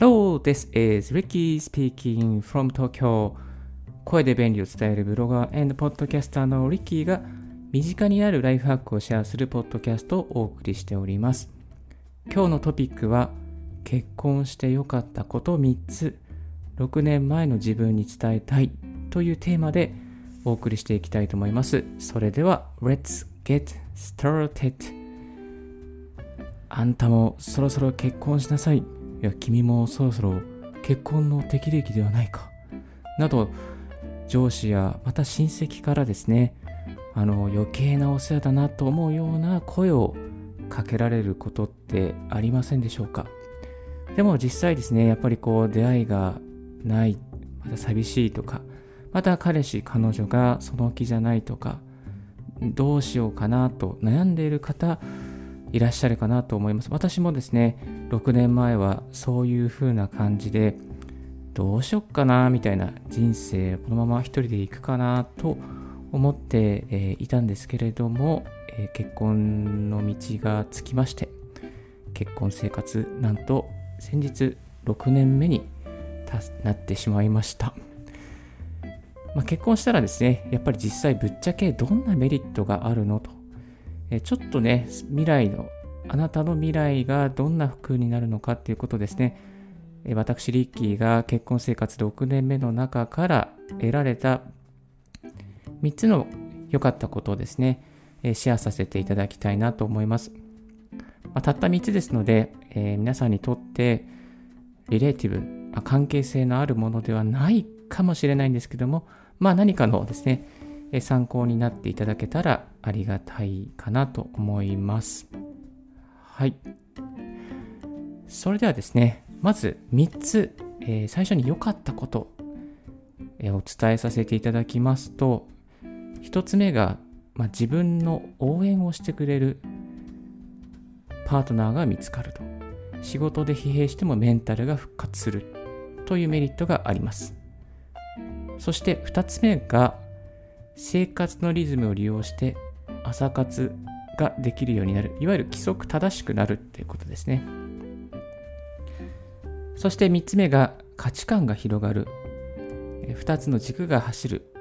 Hello, this is Ricky speaking from Tokyo. 声で便利を伝えるブロガー and ポッドキャスターのリッキーが身近にあるライフハックをシェアするポッドキャストをお送りしております。今日のトピックは結婚してよかったこと3つ6年前の自分に伝えたいというテーマでお送りしていきたいと思います。それでは Let's get started あんたもそろそろ結婚しなさい。いや、君もそろそろ結婚の適齢期ではないか。など、上司やまた親戚からですね、あの余計なお世話だなと思うような声をかけられることってありませんでしょうかでも実際ですね、やっぱりこう出会いがない、また寂しいとか、また彼氏、彼女がその気じゃないとか、どうしようかなと悩んでいる方、いらっしゃるかなと思います。私もですね、6年前はそういう風な感じで、どうしよっかなみたいな人生、このまま一人で行くかなと思って、え、いたんですけれども、え、結婚の道がつきまして、結婚生活、なんと先日6年目になってしまいました。まあ、結婚したらですね、やっぱり実際ぶっちゃけどんなメリットがあるのと、えちょっとね、未来の、あなたの未来がどんな服になるのかっていうことですね、え私、リッキーが結婚生活6年目の中から得られた3つの良かったことをですね、えシェアさせていただきたいなと思います。まあ、たった3つですので、えー、皆さんにとってリレーティブ、あ、関係性のあるものではないかもしれないんですけども、まあ何かのですね、参考になっていただけたらありがたいかなと思います。はい。それではですね、まず3つ、えー、最初に良かったこと、えー、お伝えさせていただきますと、1つ目が、まあ、自分の応援をしてくれるパートナーが見つかると。仕事で疲弊してもメンタルが復活するというメリットがあります。そして2つ目が生活のリズムを利用して朝活ができるようになる。いわゆる規則正しくなるっていうことですね。そして3つ目が価値観が広がる。2つの軸が走る。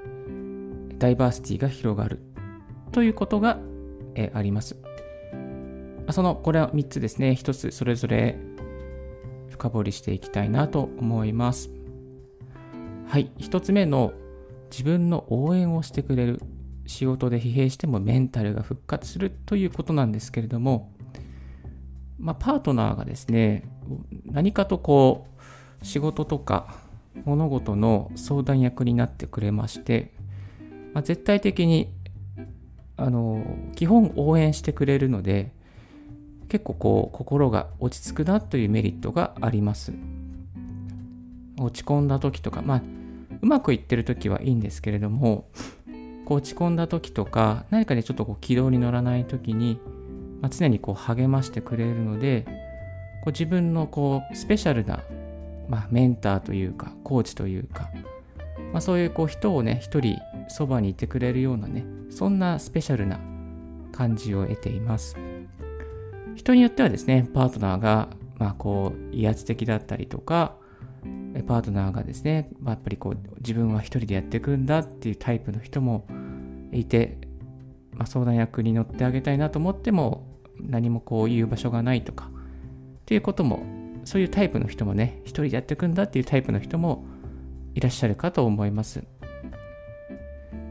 ダイバーシティが広がる。ということがあります。その、これは3つですね、1つそれぞれ深掘りしていきたいなと思います。はい、1つ目の自分の応援をしてくれる仕事で疲弊してもメンタルが復活するということなんですけれども、まあ、パートナーがですね、何かとこう、仕事とか物事の相談役になってくれまして、まあ、絶対的にあの基本応援してくれるので、結構こう心が落ち着くなというメリットがあります。落ち込んだ時とか、まあ、うまくいってる時はいいんですけれども、こう落ち込んだ時とか、何かでちょっとこう軌道に乗らない時に、まあ、常にこう励ましてくれるので、こう自分のこうスペシャルな、まあ、メンターというか、コーチというか、まあ、そういうこう人をね、一人そばにいてくれるようなね、そんなスペシャルな感じを得ています。人によってはですね、パートナーが、まあ、こう、威圧的だったりとか、パートナーがですね、まあ、やっぱりこう、自分は一人でやっていくんだっていうタイプの人もいて、まあ、相談役に乗ってあげたいなと思っても、何もこう言う場所がないとか、っていうことも、そういうタイプの人もね、一人でやっていくんだっていうタイプの人もいらっしゃるかと思います。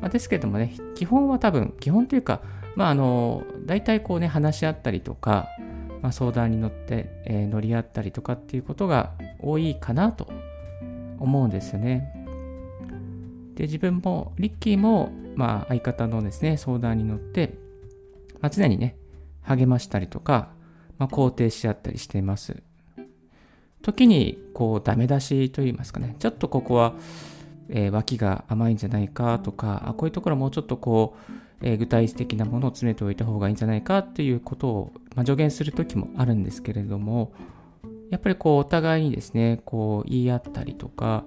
まあ、ですけどもね、基本は多分、基本というか、まあ、あの、大体こうね、話し合ったりとか、まあ、相談に乗って、えー、乗り合ったりとかっていうことが多いかなと思うんですよね。で、自分も、リッキーも、まあ、相方のですね、相談に乗って、まあ、常にね、励ましたりとか、まあ、肯定し合ったりしています。時に、こう、ダメ出しと言いますかね、ちょっとここは、えー、脇が甘いんじゃないかとか、あこういうところもうちょっとこう、えー、具体的なものを詰めておいた方がいいんじゃないかっていうことを、まあ、助言する時もあるんですけれども、やっぱりこうお互いにですね、こう言い合ったりとか、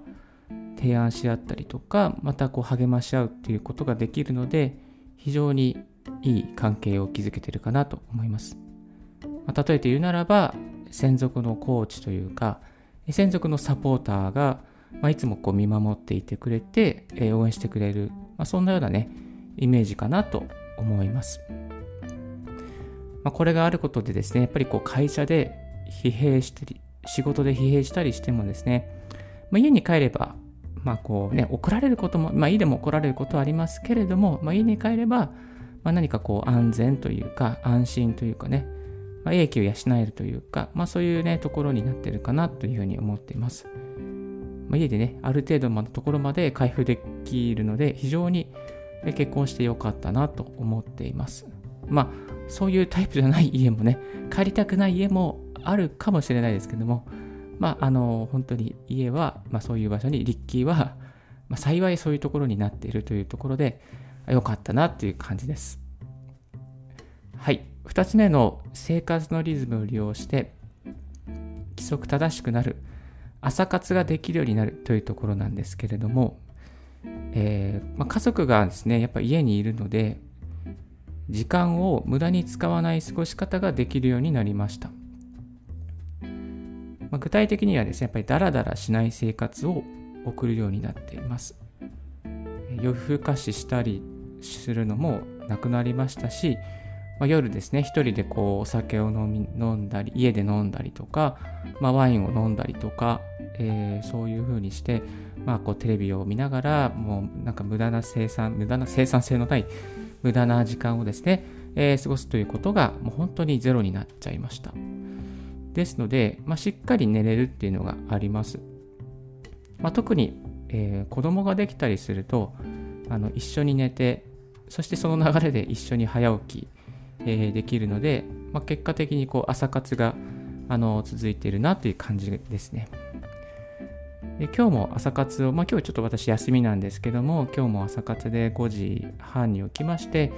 提案し合ったりとか、またこう励まし合うっていうことができるので、非常にいい関係を築けてるかなと思います。まあ、例えて言うならば、専属のコーチというか、専属のサポーターが、まあ、いつもこう見守っていてくれて、えー、応援してくれる、まあ、そんなようなね、イメージかなと思います。ま、これがあることでですね、やっぱりこう会社で疲弊したり、仕事で疲弊したりしてもですね、まあ、家に帰れば、まあこうね、怒られることも、まあいいでも怒られることはありますけれども、まあ家に帰れば、まあ、何かこう安全というか安心というかね、まあ、英気を養えるというか、まあそういうね、ところになってるかなというふうに思っています。まあ、家でね、ある程度のところまで開封できるので、非常に結婚してよかったなと思っています。まあ、そういうタイプじゃない家もね、帰りたくない家もあるかもしれないですけども、まあ、あの、本当に家は、まあ、そういう場所に、リッキーは、まあ、幸いそういうところになっているというところで、よかったなっていう感じです。はい。2つ目の生活のリズムを利用して規則正しくなる朝活ができるようになるというところなんですけれども、えー、まあ、家族がですねやっぱ家にいるので時間を無駄に使わない過ごし方ができるようになりました、まあ、具体的にはですねやっぱりダラダラしない生活を送るようになっています。夜更かししたりするのもなくなりましたし、まあ、夜ですね一人でこうお酒を飲み飲んだり家で飲んだりとか、まあ、ワインを飲んだりとか、えー、そういう風にして、まあ、こうテレビを見ながらもうなんか無駄な生産無駄な生産性のない無駄な時間をですね、えー、過ごすということがもう本当にゼロになっちゃいました。ですので、まあ、しっかり寝れるっていうのがあります、まあ、特に、えー、子供ができたりするとあの一緒に寝てそしてその流れで一緒に早起き、えー、できるので、まあ、結果的にこう朝活があの続いているなという感じですね。で今日も朝活を、まあ、今日ちょっと私休みなんですけども今日も朝活で5時半に起きまして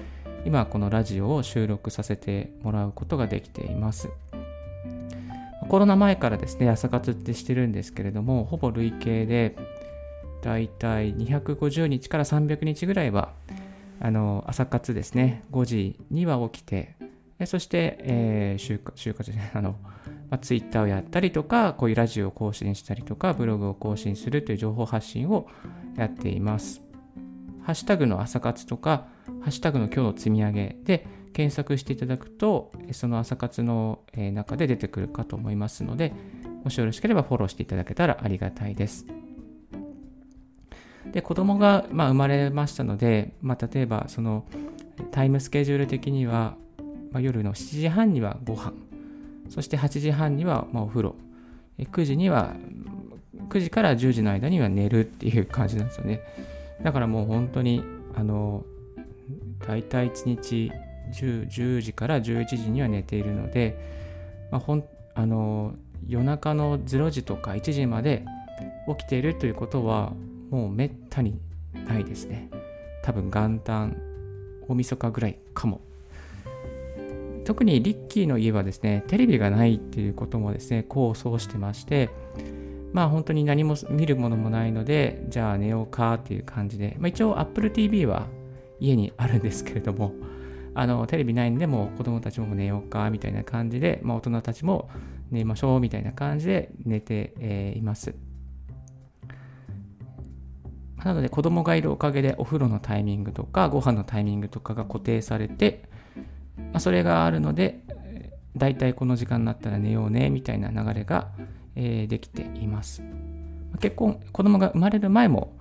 今このラジオを収録させてもらうことができていますコロナ前からですね朝活ってしてるんですけれどもほぼ累計でだいたい250日から300日ぐらいはあの朝活ですね5時には起きてそして、えー、就就活ですねあの、まあ、ツイッターをやったりとかこういうラジオを更新したりとかブログを更新するという情報発信をやっています。ハッシュタグの朝活とかハッシュタグの今日の積み上げで検索していただくとその朝活の中で出てくるかと思いますのでもしよろしければフォローしていただけたらありがたいです。で子供がまあ生まれましたので、まあ、例えばそのタイムスケジュール的には、まあ、夜の7時半にはご飯。そして8時半にはまあお風呂。9時には9時から10時の間には寝るっていう感じなんですよね。だからもう本当にあの大体1日 10, 10時から11時には寝ているので、まあ、ほんあの夜中の0時とか1時まで起きているということはもうめったにないですね。多分元旦、大晦日ぐらいかも。特にリッキーの家はですね、テレビがないっていうこともですね、構想してまして、まあ本当に何も見るものもないので、じゃあ寝ようかっていう感じで、まあ、一応 Apple TV は家にあるんですけれども、あのテレビないんでも子供たちも寝ようかみたいな感じで、まあ、大人たちも寝ましょうみたいな感じで寝て、えー、います。なので子供がいるおかげでお風呂のタイミングとかご飯のタイミングとかが固定されて、まあ、それがあるので、だいたいこの時間になったら寝ようねみたいな流れが、えー、できています。結婚、子供が生まれる前も、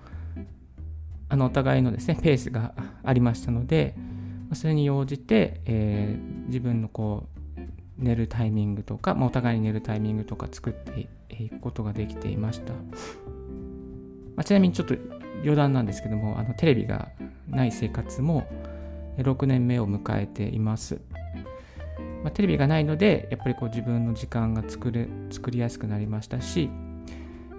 あのお互いのですね、ペースがありましたので、それに応じて、えー、自分のこう寝るタイミングとか、まあ、お互いに寝るタイミングとか作っていくことができていました。まあ、ちなみにちょっと余談なんですけどもあのテレビがない生活も6年目を迎えています、まあ、テレビがないのでやっぱりこう自分の時間が作れ作りやすくなりましたし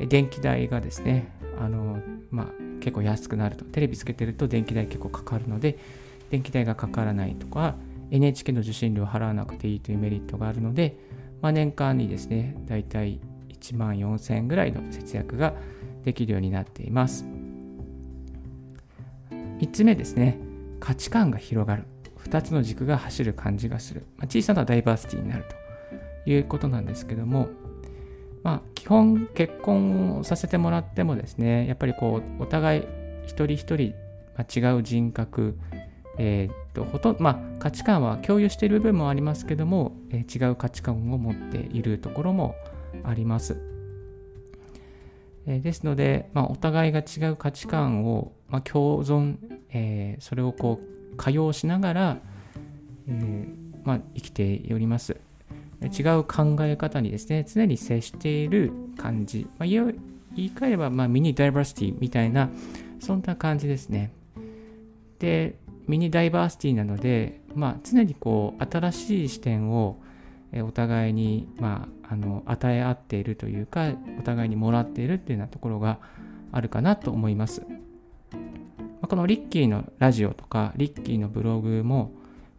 電気代がですねあの、まあ、結構安くなると。テレビつけてると電気代結構かかるので電気代がかからないとか NHK の受信料を払わなくていいというメリットがあるので、まあ、年間にですねだいたい1万4000円ぐらいの節約ができるようになっています。3つ目ですね価値観が広がる2つの軸が走る感じがする、まあ、小さなダイバーシティになるということなんですけども、まあ、基本結婚をさせてもらってもですね、やっぱりこう、お互い一人一人、違う人格、えー、っと、ほとんど、まあ、価値観は共有している部分もありますけども、えー、違う価値観を持っているところもあります。えー、ですので、まあ、お互いが違う価値観を、まあ、共存、え、それをこう、多用しながら、えまあ、生きております。違う考え方にですね、常に接している感じ。まあ、言い換えれば、まあ、ミニダイバーシティみたいな、そんな感じですね。で、ミニダイバーシティなので、まあ、常にこう、新しい視点をお互いに、まあ、あの与え合っているというか、お互いにもらっているっていうようなところがあるかなと思います。ま、このリッキーのラジオとか、リッキーのブログも、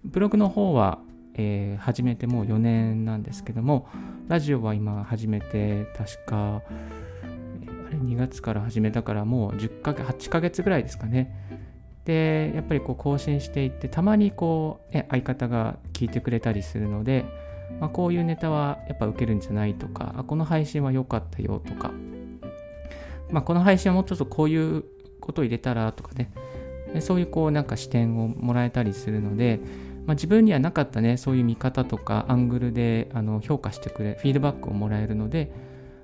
ブログの方はえー、始めてもう4年なんですけども、ラジオは今始めて、確か、あれ2月から始めたからもう10ヶ月、8ヶ月ぐらいですかね。で、やっぱりこう更新していって、たまにこう、ね、相方が聞いてくれたりするので、まあ、こういうネタはやっぱ受けるんじゃないとか、あこの配信は良かったよとか、まあ、この配信はもうちょっとこういうことを入れたらとかね、そういうこうなんか視点をもらえたりするので、まあ、自分にはなかったね、そういう見方とかアングルであの評価してくれ、フィードバックをもらえるので、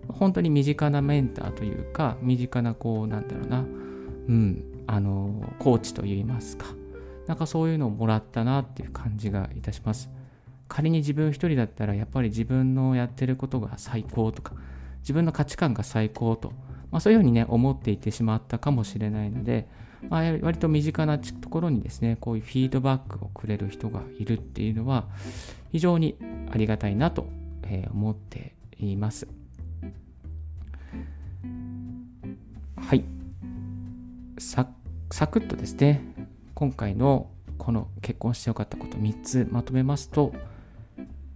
本当に身近なメンターというか、身近なこう、なんだろうな、うん、あの、コーチといいますか、なんかそういうのをもらったなっていう感じがいたします。仮に自分一人だったら、やっぱり自分のやってることが最高とか、自分の価値観が最高と、まあ、そういうふうにね、思っていてしまったかもしれないので、まあ、割と身近なところにですね、こういうフィードバックをくれる人がいるっていうのは、非常にありがたいなと思っています。はい。さ、サクッとですね、今回のこの結婚してよかったこと3つまとめますと、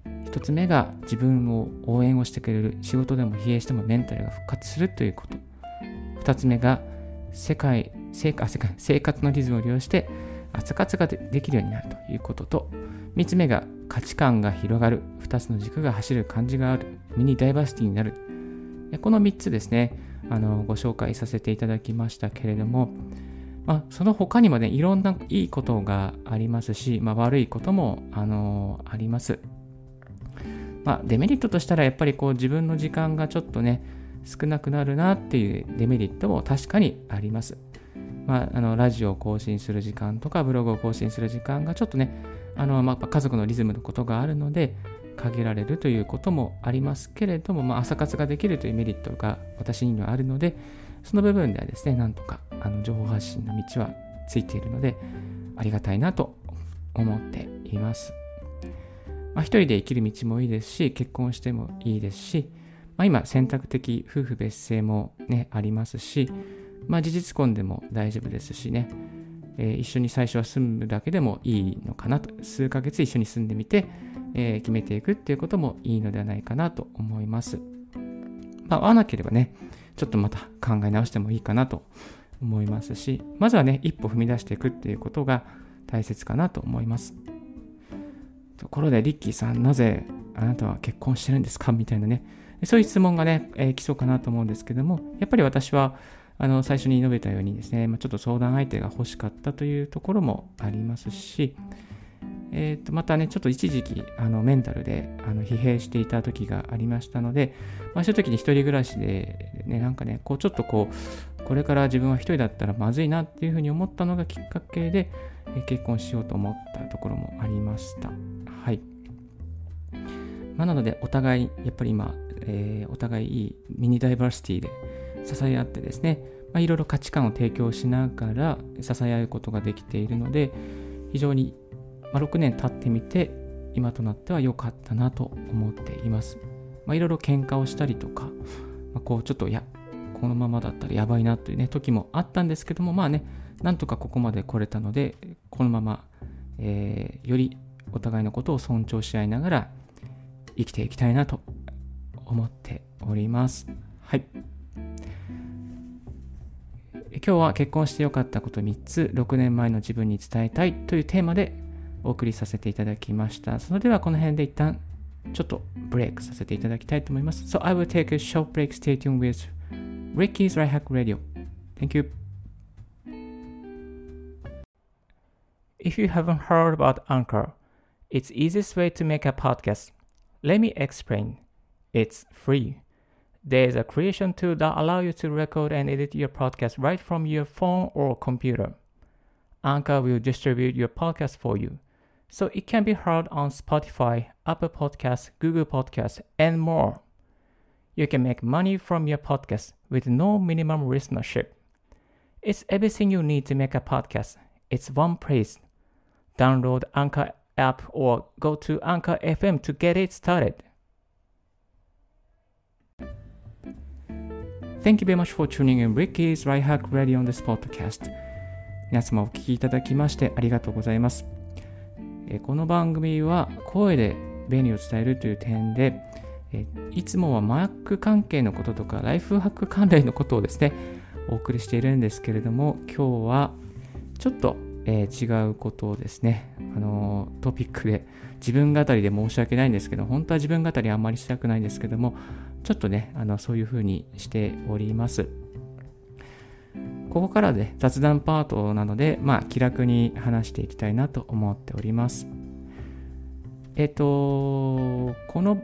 1つ目が自分を応援をしてくれる仕事でも疲弊してもメンタルが復活するということ。2つ目が世界生生活のリズムを利用して朝活ができるようになるということと。3つ目が価値観が広がる。2つの軸が走る感じがある。ミニダイバーシティになる。この3つですね。あのご紹介させていただきましたけれども、まあ、その他にもねいろんないいことがありますし、まあ、悪いこともあのあります、まあ、デメリットとしたらやっぱりこう自分の時間がちょっとね少なくなるなっていうデメリットも確かにあります。まあ、あのラジオを更新する時間とかブログを更新する時間がちょっとねあの、まあ、家族のリズムのことがあるので限られるということもありますけれども、まあ、朝活ができるというメリットが私にはあるのでその部分ではですねなんとかあの情報発信の道はついているのでありがたいなと思っています。まあ、一人で生きる道もいいですし結婚してもいいですし、まあ、今選択的夫婦別姓もねありますしまあ、事実婚でも大丈夫ですしね、えー、一緒に最初は住むだけでもいいのかなと、数ヶ月一緒に住んでみて、えー、決めていくっていうこともいいのではないかなと思います。まあ、合わなければね、ちょっとまた考え直してもいいかなと思いますし、まずはね、一歩踏み出していくっていうことが大切かなと思います。ところで、リッキーさん、なぜあなたは結婚してるんですか？みたいなね、そういう質問がね、えー、来そうかなと思うんですけども、やっぱり私は、あの最初に述べたようにですね、まあ、ちょっと相談相手が欲しかったというところもありますし、えー、とまたね、ちょっと一時期あのメンタルであの疲弊していた時がありましたので、まあ、そういう時に一人暮らしで、ね、なんかね、こうちょっとこう、これから自分は一人だったらまずいなっていうふうに思ったのがきっかけで、えー、結婚しようと思ったところもありました。はい。まあ、なので、お互い、やっぱり今、えー、お互いいいミニダイバーシティで、支え合ってですね、まあ、いろいろ価値観を提供しながら支え合うことができているので、非常に、まあ、6年経ってみて、今となっては良かったなと思っています。まあ、いろいろ喧嘩をしたりとか、まあ、こうちょっとや、このままだったらやばいなというね、時もあったんですけども、まあね、なんとかここまで来れたので、このまま、えー、よりお互いのことを尊重し合いながら生きていきたいなと思っております。はい。今日は結婚してよかったこと3つ、6年前の自分に伝えたいというテーマでお送りさせていただきました。それではこの辺で一旦 ちょっとブレイクさせていただきたいと思います。So I will take a short break. Stay tuned with Ricky's Right Hack Radio. Thank you. If you haven't heard about Anchor, it's easiest way to make a podcast. Let me explain. It's free. There is a creation tool that allow you to record and edit your podcast right from your phone or computer. Anchor will distribute your podcast for you, so it can be heard on Spotify, Apple Podcasts, Google Podcasts, and more. You can make money from your podcast with no minimum listenership. It's everything you need to make a podcast. It's one place. Download Anchor app or go to Anchor FM to get it started. Thank you very much for tuning in Ricky's Right Hack Radio on this podcast. 皆様お聞きいただきましてありがとうございます。 この番組は声で便利を伝えるという点で、いつもはマック関係のこととかライフハック関連のことをですね、お送りしているんですけれども、今日はちょっと、えー、違うことをですね、あのトピックで自分語りで申し訳ないんですけど、本当は自分語りあんまりしたくないんですけども、ちょっとね、あのそういうふうにしております。ここからで、雑談パートなので、まあ、気楽に話していきたいなと思っております。えっ、と、この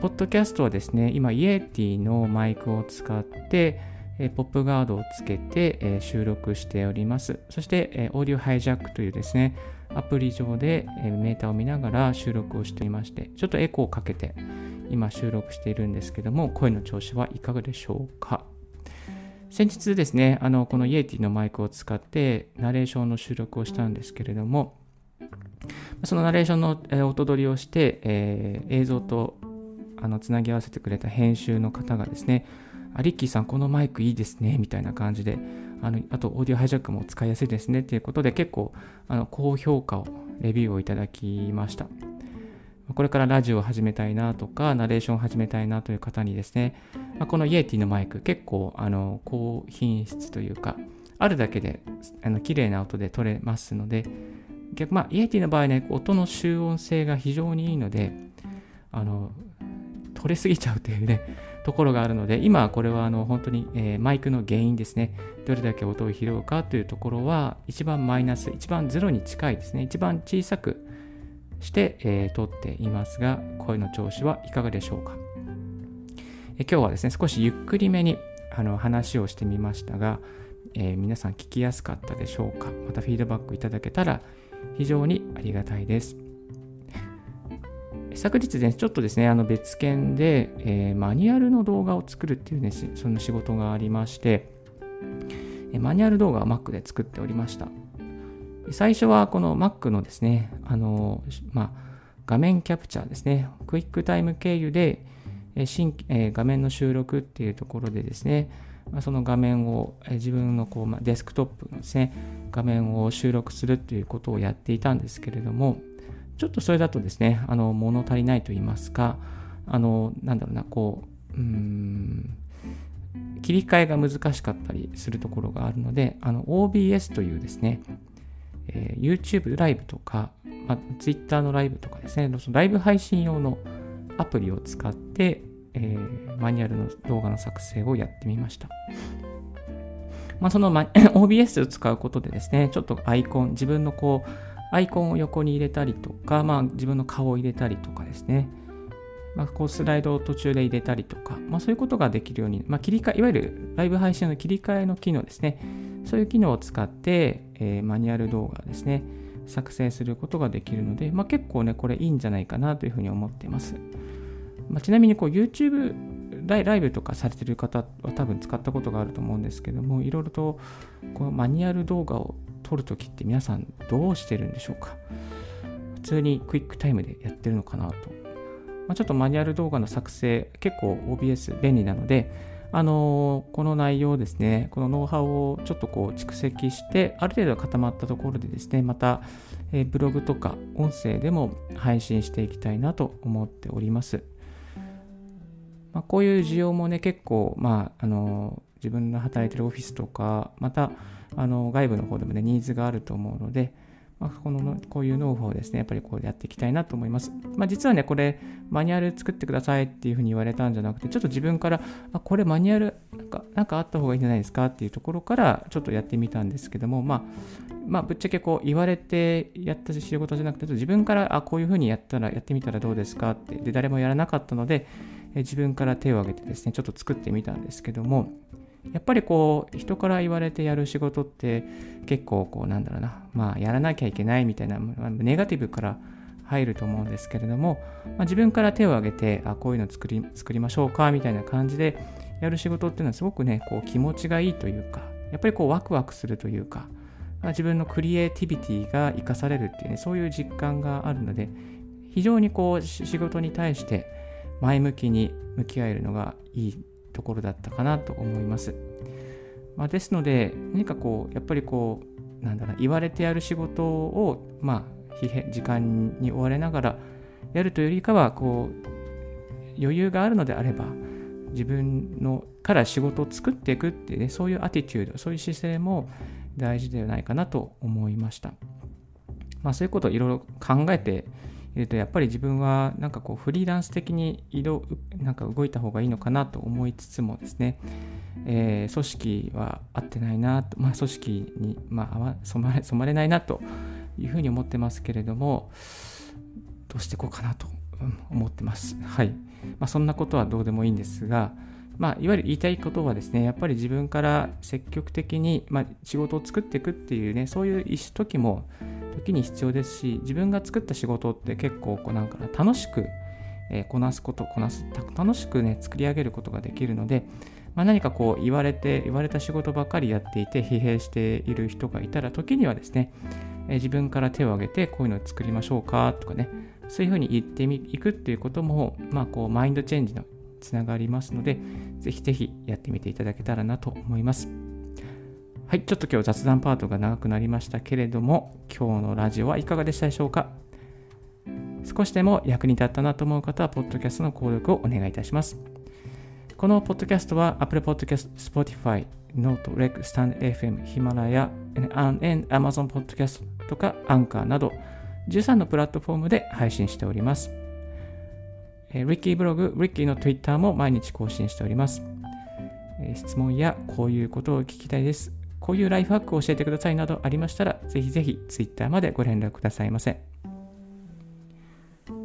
ポッドキャストはですね、今、イエティのマイクを使って、えポップガードをつけて、え収録しております。そして、えオーディオハイジャックというですね、アプリ上で、えメーターを見ながら収録をしていまして、ちょっとエコーをかけて今収録しているんですけども、声の調子はいかがでしょうか？先日ですね、あのこのイエティのマイクを使ってナレーションの収録をしたんですけれども、そのナレーションの、え音取りをして、えー、映像とあのつなぎ合わせてくれた編集の方がですね、あリッキーさん、このマイクいいですね、みたいな感じで、あのあと、オーディオハイジャックも使いやすいですね、ということで、結構、あの高評価を、レビューをいただきました。これからラジオを始めたいなとか、ナレーションを始めたいなという方にですね、ま、このイエティのマイク、結構あの高品質というか、あるだけであの綺麗な音で撮れますので、逆まあ、イエティの場合ね、音の集音性が非常にいいので、あの、取れすぎちゃうというね、ところがあるので、今これはあの本当に、えー、マイクの原因ですね。どれだけ音を拾うかというところは、一番マイナス、一番ゼロに近いですね。一番小さくして、えー、撮っていますが、声の調子はいかがでしょうか？え今日はですね、少しゆっくりめにあの話をしてみましたが、えー、皆さん聞きやすかったでしょうか？またフィードバックいただけたら非常にありがたいです。昨日ね、ちょっとですね、あの別件で、えー、マニュアルの動画を作るっていうね、その仕事がありまして、マニュアル動画を Mac で作っておりました。最初はこの Mac のですね、あの、まあ、画面キャプチャーですね、クイックタイム経由で、新え画面の収録っていうところでですね、まその画面を、え自分のこう、まデスクトップのですね、画面を収録するっていうことをやっていたんですけれども、ちょっとそれだとですね、あの物足りないと言いますか、あの、なんだろうな、こう、うん、切り替えが難しかったりするところがあるので、あの OBS というですね、えー、YouTube ライブとか、まあ、Twitter のライブとかですね、そのライブ配信用のアプリを使って、えー、マニュアルの動画の作成をやってみました。まあ、その、ま、OBS を使うことでですね、ちょっとアイコン、自分のこう、アイコンを横に入れたりとか、まあ、自分の顔を入れたりとかですね、まあ、こうスライドを途中で入れたりとか、まあ、そういうことができるように、まあ、切り替え、いわゆるライブ配信の切り替えの機能ですね、そういう機能を使って、えー、マニュアル動画ですね、作成することができるので、まあ、結構ね、これいいんじゃないかなというふうに思っています。まあ、ちなみにこう YouTube ライブとかされてる方は多分使ったことがあると思うんですけども、いろいろとこのマニュアル動画を撮るときって皆さんどうしてるんでしょうか普通にクイックタイムでやってるのかなと。まあ、ちょっとマニュアル動画の作成、結構 OBS 便利なので、あのー、この内容ですね、このノウハウをちょっとこう蓄積して、ある程度固まったところでですね、また、え、ブログとか音声でも配信していきたいなと思っております。まあ、こういう需要もね、結構、まあ、あのー、自分の働いてるオフィスとか、また、あの外部の方でもね、ニーズがあると思うので、まあ、このこういうノウハウをですね、やっぱりこうやっていきたいなと思います。まあ、実はね、これ、マニュアル作ってくださいっていうふうに言われたんじゃなくて、ちょっと自分から、あこれマニュアルなんかなんかあった方がいいんじゃないですかっていうところから、ちょっとやってみたんですけども、まあ、まあ、ぶっちゃけこう言われてやった仕事じゃなくて、自分から、あ、こういうふうにやったら、やってみたらどうですかって、で、誰もやらなかったので、自分から手を挙げてですね、ちょっと作ってみたんですけども、やっぱりこう人から言われてやる仕事って結構こうなんだろうな。まあやらなきゃいけないみたいなネガティブから入ると思うんですけれども、まあ、自分から手を挙げてあこういうの作り作りましょうかみたいな感じでやる仕事っていうのはすごくねこう気持ちがいいというかやっぱりこうワクワクするというか、まあ、自分のクリエイティビティが生かされるっていうねそういう実感があるので非常にこう仕事に対して前向きに向き合えるのがいいところだったかなと思います。まあ、ですので、何かこう、やっぱりこう、なんだろう、言われてやる仕事を、まあ、時間に追われながらやるというよりかは、こう、余裕があるのであれば、自分のから仕事を作っていくっていうね、そういうアティチュード、そういう姿勢も大事ではないかなと思いました。まあ、そういうことをいろいろ考えているとやっぱり自分はなんかこうフリーランス的に移動なんか動いた方がいいのかなと思いつつもですね、えー、組織は合ってないなと、まあ、組織に、まあ、染まれ染まれないなというふうに思ってますけれどもどうしていこうかなと思ってます。はい。まあ、そんなことはどうでもいいんですが、まあ、いわゆる言いたいことはですね、やっぱり自分から積極的に、まあ、仕事を作っていくっていうね、そういう時も時に必要ですし自分が作った仕事って結構こうなんか楽しく、え、こなすことこなす楽しくね作り上げることができるので、まあ、何かこう言われて言われた仕事ばかりやっていて疲弊している人がいたら時にはですね、え、自分から手を挙げてこういうのを作りましょうかとかねそういうふうに言っていくっていうことも、まあ、こうマインドチェンジのつながりますので、ぜひぜひやってみていただけたらなと思います。はい、ちょっと今日雑談パートが長くなりましたけれども、今日のラジオはいかがでしたでしょうか？少しでも役に立ったなと思う方は、ポッドキャストの購読をお願いいたします。このポッドキャストは Apple Podcast、Spotify、Note、Rec、Stand FM、ヒマラヤ、Amazon Podcast とか Anchor など13のプラットフォームで配信しております。リッキーブログ、リッキーの Twitter も毎日更新しております。質問やこういうことを聞きたいです。こういうライフハックを教えてくださいなどありましたら、ぜひぜひ Twitter までご連絡くださいませ。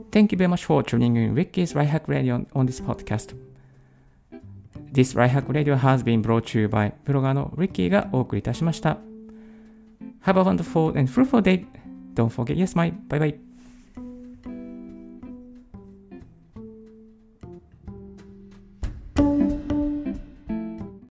Thank you very much for tuning in Ricky's Right Hack Radio on this podcast. This Right Hack Radio has been brought to you by ブロガーの Ricky がお送りいたしました。Have a wonderful and fruitful day. Don't forget, yes, my. Bye bye.